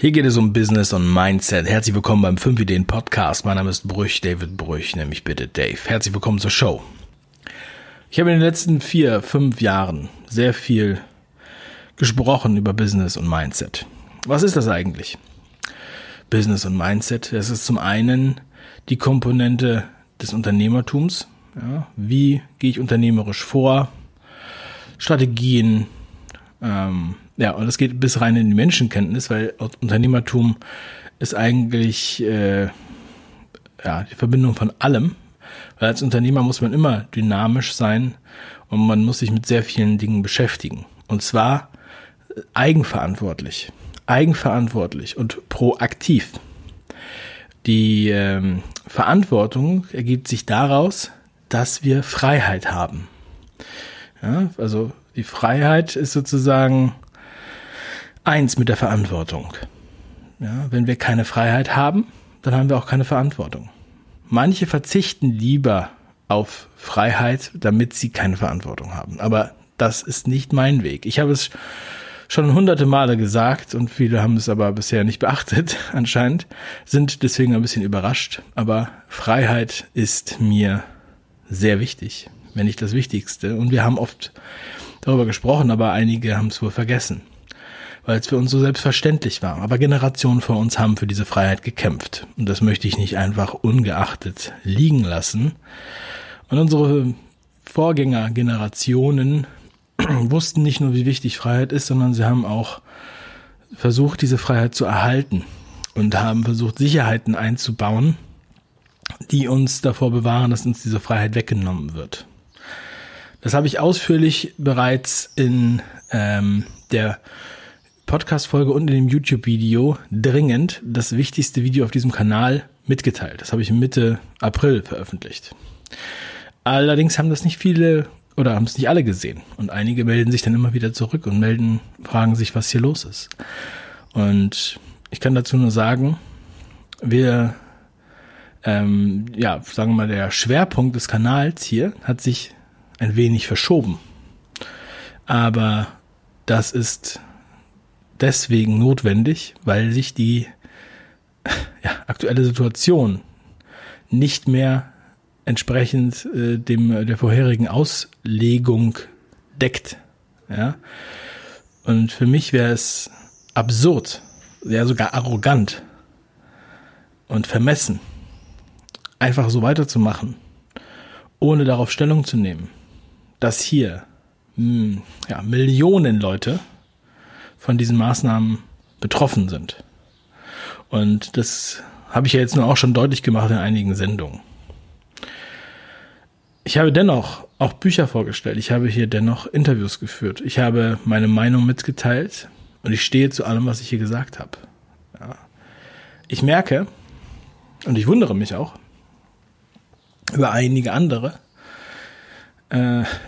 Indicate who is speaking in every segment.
Speaker 1: Hier geht es um Business und Mindset. Herzlich willkommen beim 5 Ideen Podcast. Mein Name ist Brüch, David Brüch, nämlich bitte Dave. Herzlich willkommen zur Show. Ich habe in den letzten vier, fünf Jahren sehr viel gesprochen über Business und Mindset. Was ist das eigentlich? Business und Mindset. Das ist zum einen die Komponente des Unternehmertums. Ja, wie gehe ich unternehmerisch vor? Strategien, ähm, ja, und das geht bis rein in die Menschenkenntnis, weil Unternehmertum ist eigentlich äh, ja, die Verbindung von allem. Weil als Unternehmer muss man immer dynamisch sein und man muss sich mit sehr vielen Dingen beschäftigen. Und zwar eigenverantwortlich. Eigenverantwortlich und proaktiv. Die ähm, Verantwortung ergibt sich daraus, dass wir Freiheit haben. Ja, also die Freiheit ist sozusagen eins mit der Verantwortung. Ja, wenn wir keine Freiheit haben, dann haben wir auch keine Verantwortung. Manche verzichten lieber auf Freiheit, damit sie keine Verantwortung haben. Aber das ist nicht mein Weg. Ich habe es schon hunderte Male gesagt und viele haben es aber bisher nicht beachtet anscheinend, sind deswegen ein bisschen überrascht. Aber Freiheit ist mir sehr wichtig, wenn nicht das Wichtigste. Und wir haben oft darüber gesprochen, aber einige haben es wohl vergessen weil es für uns so selbstverständlich war. Aber Generationen vor uns haben für diese Freiheit gekämpft. Und das möchte ich nicht einfach ungeachtet liegen lassen. Und unsere Vorgängergenerationen wussten nicht nur, wie wichtig Freiheit ist, sondern sie haben auch versucht, diese Freiheit zu erhalten und haben versucht, Sicherheiten einzubauen, die uns davor bewahren, dass uns diese Freiheit weggenommen wird. Das habe ich ausführlich bereits in ähm, der Podcast-Folge und in dem YouTube-Video dringend das wichtigste Video auf diesem Kanal mitgeteilt. Das habe ich Mitte April veröffentlicht. Allerdings haben das nicht viele oder haben es nicht alle gesehen. Und einige melden sich dann immer wieder zurück und melden, fragen sich, was hier los ist. Und ich kann dazu nur sagen, wir, ähm, ja, sagen wir mal, der Schwerpunkt des Kanals hier hat sich ein wenig verschoben. Aber das ist deswegen notwendig, weil sich die ja, aktuelle Situation nicht mehr entsprechend äh, dem der vorherigen Auslegung deckt. Ja? Und für mich wäre es absurd, ja sogar arrogant und vermessen, einfach so weiterzumachen, ohne darauf Stellung zu nehmen, dass hier mh, hm, ja, Millionen Leute von diesen Maßnahmen betroffen sind. Und das habe ich ja jetzt nur auch schon deutlich gemacht in einigen Sendungen. Ich habe dennoch auch Bücher vorgestellt. Ich habe hier dennoch Interviews geführt. Ich habe meine Meinung mitgeteilt und ich stehe zu allem, was ich hier gesagt habe. Ja. Ich merke, und ich wundere mich auch über einige andere,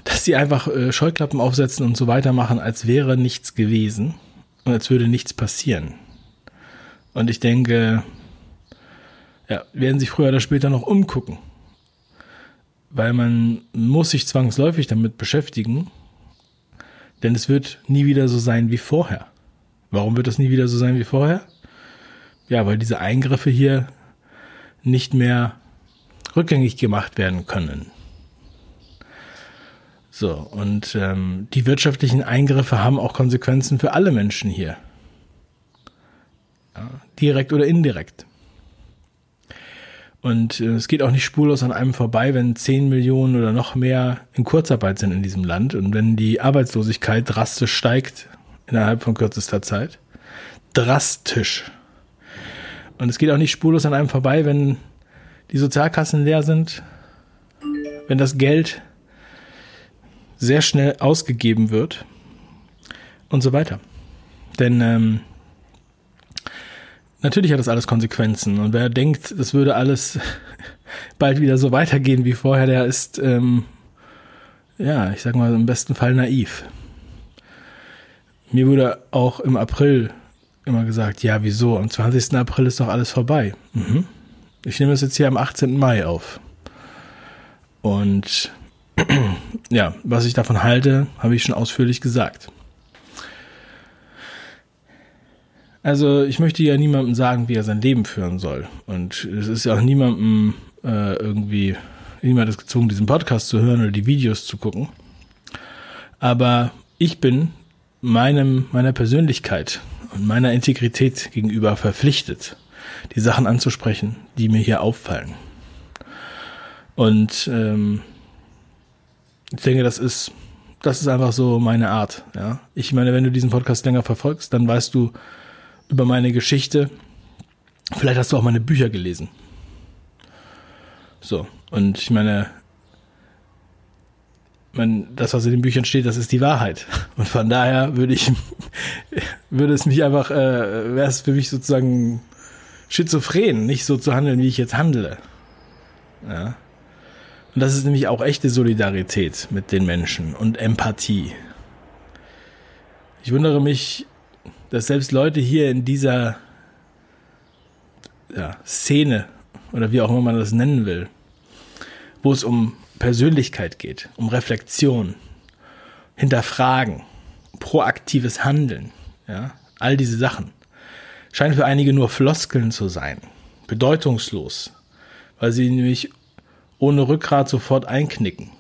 Speaker 1: dass sie einfach äh, Scheuklappen aufsetzen und so weitermachen, als wäre nichts gewesen und als würde nichts passieren. Und ich denke, ja, werden sich früher oder später noch umgucken. Weil man muss sich zwangsläufig damit beschäftigen, denn es wird nie wieder so sein wie vorher. Warum wird es nie wieder so sein wie vorher? Ja, weil diese Eingriffe hier nicht mehr rückgängig gemacht werden können. So, und ähm, die wirtschaftlichen Eingriffe haben auch Konsequenzen für alle Menschen hier. Ja, direkt oder indirekt. Und äh, es geht auch nicht spurlos an einem vorbei, wenn 10 Millionen oder noch mehr in Kurzarbeit sind in diesem Land und wenn die Arbeitslosigkeit drastisch steigt innerhalb von kürzester Zeit. Drastisch. Und es geht auch nicht spurlos an einem vorbei, wenn die Sozialkassen leer sind, wenn das Geld sehr schnell ausgegeben wird und so weiter. Denn ähm, natürlich hat das alles Konsequenzen und wer denkt, das würde alles bald wieder so weitergehen wie vorher, der ist, ähm, ja, ich sag mal im besten Fall naiv. Mir wurde auch im April immer gesagt, ja, wieso? Am 20. April ist doch alles vorbei. Mhm. Ich nehme das jetzt hier am 18. Mai auf. Und ja, was ich davon halte, habe ich schon ausführlich gesagt. Also ich möchte ja niemandem sagen, wie er sein Leben führen soll. Und es ist ja auch niemandem äh, irgendwie, niemand ist gezwungen, diesen Podcast zu hören oder die Videos zu gucken. Aber ich bin meinem, meiner Persönlichkeit und meiner Integrität gegenüber verpflichtet, die Sachen anzusprechen, die mir hier auffallen. Und ähm, ich denke, das ist, das ist einfach so meine Art. Ja? Ich meine, wenn du diesen Podcast länger verfolgst, dann weißt du über meine Geschichte. Vielleicht hast du auch meine Bücher gelesen. So, und ich meine, man, das, was in den Büchern steht, das ist die Wahrheit. Und von daher würde ich, würde es mich einfach, äh, wäre es für mich sozusagen schizophren, nicht so zu handeln, wie ich jetzt handle. Ja. Und das ist nämlich auch echte Solidarität mit den Menschen und Empathie. Ich wundere mich, dass selbst Leute hier in dieser ja, Szene oder wie auch immer man das nennen will, wo es um Persönlichkeit geht, um Reflexion, Hinterfragen, proaktives Handeln, ja, all diese Sachen, scheinen für einige nur Floskeln zu sein, bedeutungslos, weil sie nämlich ohne Rückgrat sofort einknicken,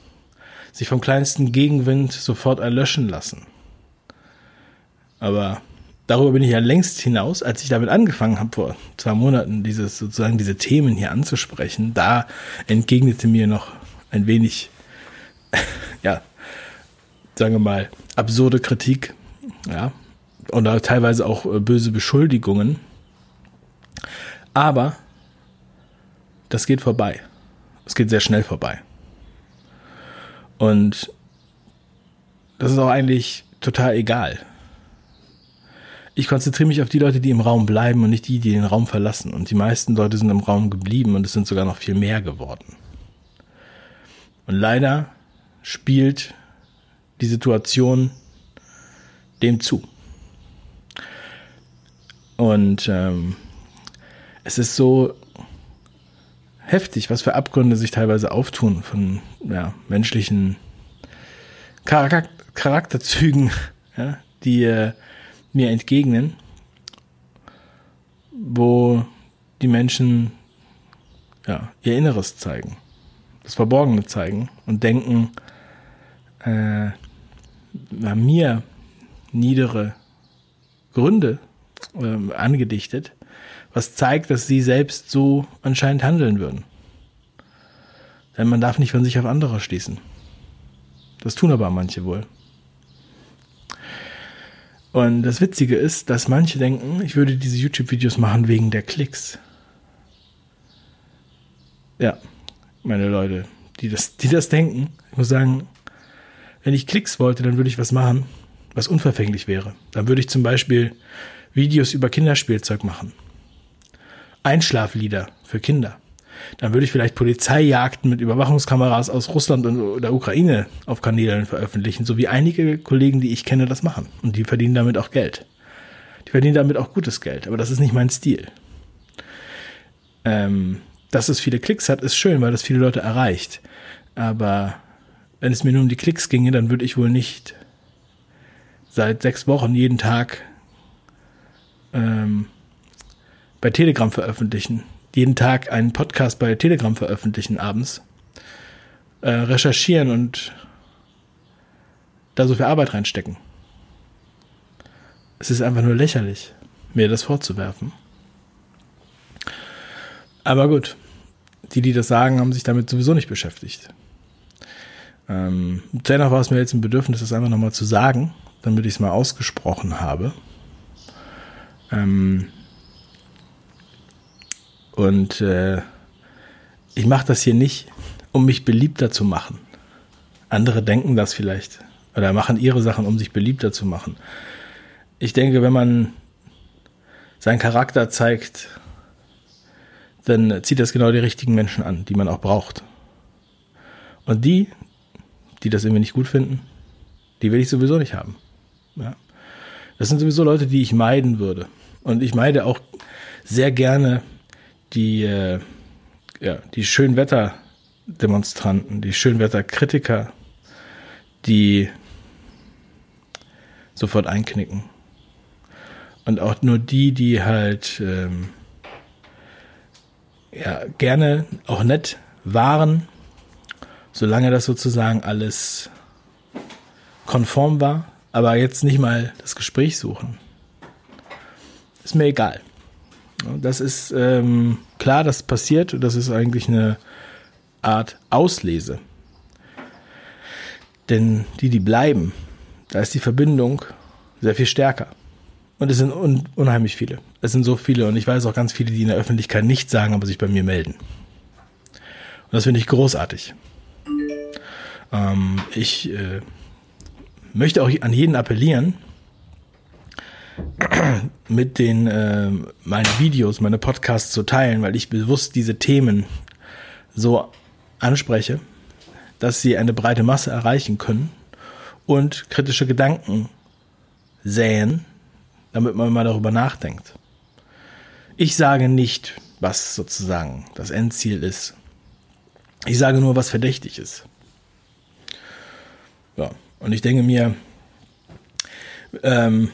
Speaker 1: sich vom kleinsten Gegenwind sofort erlöschen lassen. Aber darüber bin ich ja längst hinaus, als ich damit angefangen habe, vor zwei Monaten dieses sozusagen diese Themen hier anzusprechen, da entgegnete mir noch ein wenig, ja, sagen wir mal, absurde Kritik, ja, oder teilweise auch äh, böse Beschuldigungen. Aber das geht vorbei. Es geht sehr schnell vorbei. Und das ist auch eigentlich total egal. Ich konzentriere mich auf die Leute, die im Raum bleiben und nicht die, die den Raum verlassen. Und die meisten Leute sind im Raum geblieben und es sind sogar noch viel mehr geworden. Und leider spielt die Situation dem zu. Und ähm, es ist so heftig, was für Abgründe sich teilweise auftun von ja, menschlichen Charak Charakterzügen, ja, die äh, mir entgegnen, wo die Menschen ja, ihr Inneres zeigen das Verborgene zeigen und denken, äh, mir niedere Gründe äh, angedichtet, was zeigt, dass sie selbst so anscheinend handeln würden. Denn man darf nicht von sich auf andere schließen. Das tun aber manche wohl. Und das Witzige ist, dass manche denken, ich würde diese YouTube-Videos machen wegen der Klicks. Ja, meine Leute, die das, die das denken. Ich muss sagen, wenn ich Klicks wollte, dann würde ich was machen, was unverfänglich wäre. Dann würde ich zum Beispiel Videos über Kinderspielzeug machen. Einschlaflieder für Kinder. Dann würde ich vielleicht Polizeijagden mit Überwachungskameras aus Russland und der Ukraine auf Kanälen veröffentlichen, so wie einige Kollegen, die ich kenne, das machen. Und die verdienen damit auch Geld. Die verdienen damit auch gutes Geld, aber das ist nicht mein Stil. Ähm, dass es viele Klicks hat, ist schön, weil das viele Leute erreicht. Aber wenn es mir nur um die Klicks ginge, dann würde ich wohl nicht seit sechs Wochen jeden Tag ähm, bei Telegram veröffentlichen. Jeden Tag einen Podcast bei Telegram veröffentlichen abends. Äh, recherchieren und da so viel Arbeit reinstecken. Es ist einfach nur lächerlich, mir das vorzuwerfen. Aber gut, die, die das sagen, haben sich damit sowieso nicht beschäftigt. Ähm, dennoch war es mir jetzt ein Bedürfnis, das einfach nochmal zu sagen, damit ich es mal ausgesprochen habe. Ähm, und äh, ich mache das hier nicht, um mich beliebter zu machen. Andere denken das vielleicht oder machen ihre Sachen, um sich beliebter zu machen. Ich denke, wenn man seinen Charakter zeigt dann zieht das genau die richtigen Menschen an, die man auch braucht. Und die, die das irgendwie nicht gut finden, die will ich sowieso nicht haben. Ja. Das sind sowieso Leute, die ich meiden würde. Und ich meide auch sehr gerne die, äh, ja, die Schönwetter-Demonstranten, die Schönwetter-Kritiker, die sofort einknicken. Und auch nur die, die halt ähm, ja, gerne auch nett waren, solange das sozusagen alles konform war, aber jetzt nicht mal das Gespräch suchen. Ist mir egal. Das ist ähm, klar, das passiert. Das ist eigentlich eine Art Auslese. Denn die, die bleiben, da ist die Verbindung sehr viel stärker. Und es sind un unheimlich viele. Es sind so viele und ich weiß auch ganz viele, die in der Öffentlichkeit nichts sagen, aber sich bei mir melden. Und das finde ich großartig. Ähm, ich äh, möchte auch an jeden appellieren, mit den äh, meine Videos, meine Podcasts zu teilen, weil ich bewusst diese Themen so anspreche, dass sie eine breite Masse erreichen können und kritische Gedanken säen, damit man mal darüber nachdenkt. Ich sage nicht, was sozusagen das Endziel ist. Ich sage nur, was verdächtig ist. Ja, und ich denke mir, ähm,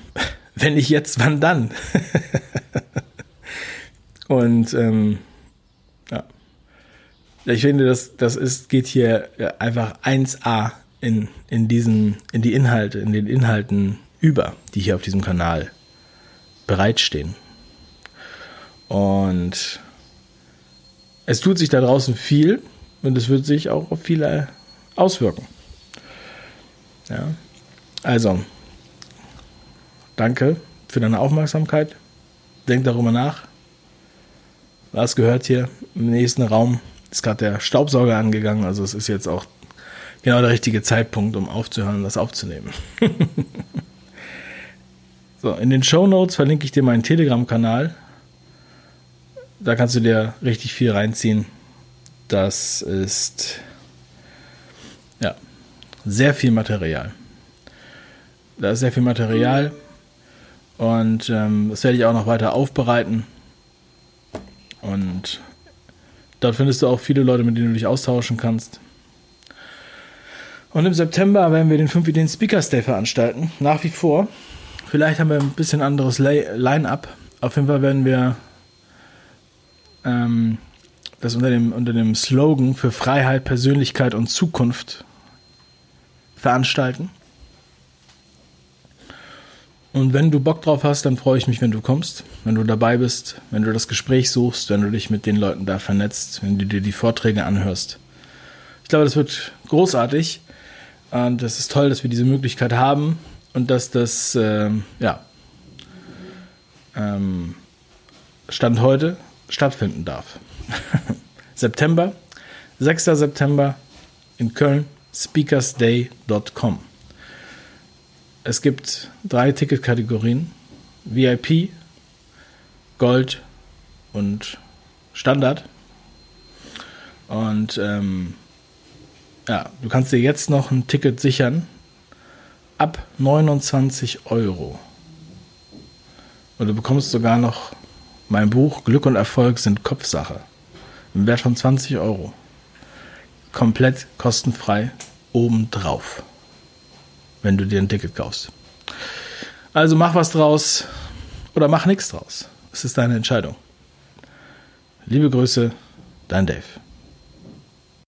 Speaker 1: wenn nicht jetzt, wann dann? und ähm, ja, ich finde, das, das ist, geht hier einfach 1a in, in diesen, in die Inhalte, in den Inhalten über, die hier auf diesem Kanal bereitstehen. Und es tut sich da draußen viel und es wird sich auch auf viele auswirken. Ja. Also, danke für deine Aufmerksamkeit. Denk darüber nach. Was gehört hier im nächsten Raum? Ist gerade der Staubsauger angegangen, also es ist jetzt auch genau der richtige Zeitpunkt, um aufzuhören, das aufzunehmen. so, in den Show Notes verlinke ich dir meinen Telegram-Kanal. Da kannst du dir richtig viel reinziehen. Das ist ja sehr viel Material. Da ist sehr viel Material und ähm, das werde ich auch noch weiter aufbereiten. Und dort findest du auch viele Leute, mit denen du dich austauschen kannst. Und im September werden wir den 5 Ideen Speakers Day veranstalten. Nach wie vor. Vielleicht haben wir ein bisschen anderes Line-up. Auf jeden Fall werden wir ähm, das unter dem, unter dem Slogan für Freiheit, Persönlichkeit und Zukunft veranstalten. Und wenn du Bock drauf hast, dann freue ich mich, wenn du kommst, wenn du dabei bist, wenn du das Gespräch suchst, wenn du dich mit den Leuten da vernetzt, wenn du dir die Vorträge anhörst. Ich glaube, das wird großartig. Und es ist toll, dass wir diese Möglichkeit haben und dass das, äh, ja, ähm, Stand heute stattfinden darf. September, 6. September in Köln, speakersday.com. Es gibt drei Ticketkategorien: VIP, Gold und Standard. Und ähm, ja, du kannst dir jetzt noch ein Ticket sichern ab 29 Euro. Und du bekommst sogar noch mein Buch Glück und Erfolg sind Kopfsache im Wert von 20 Euro. Komplett kostenfrei obendrauf wenn du dir ein Ticket kaufst. Also mach was draus oder mach nichts draus. Es ist deine Entscheidung. Liebe Grüße, dein Dave.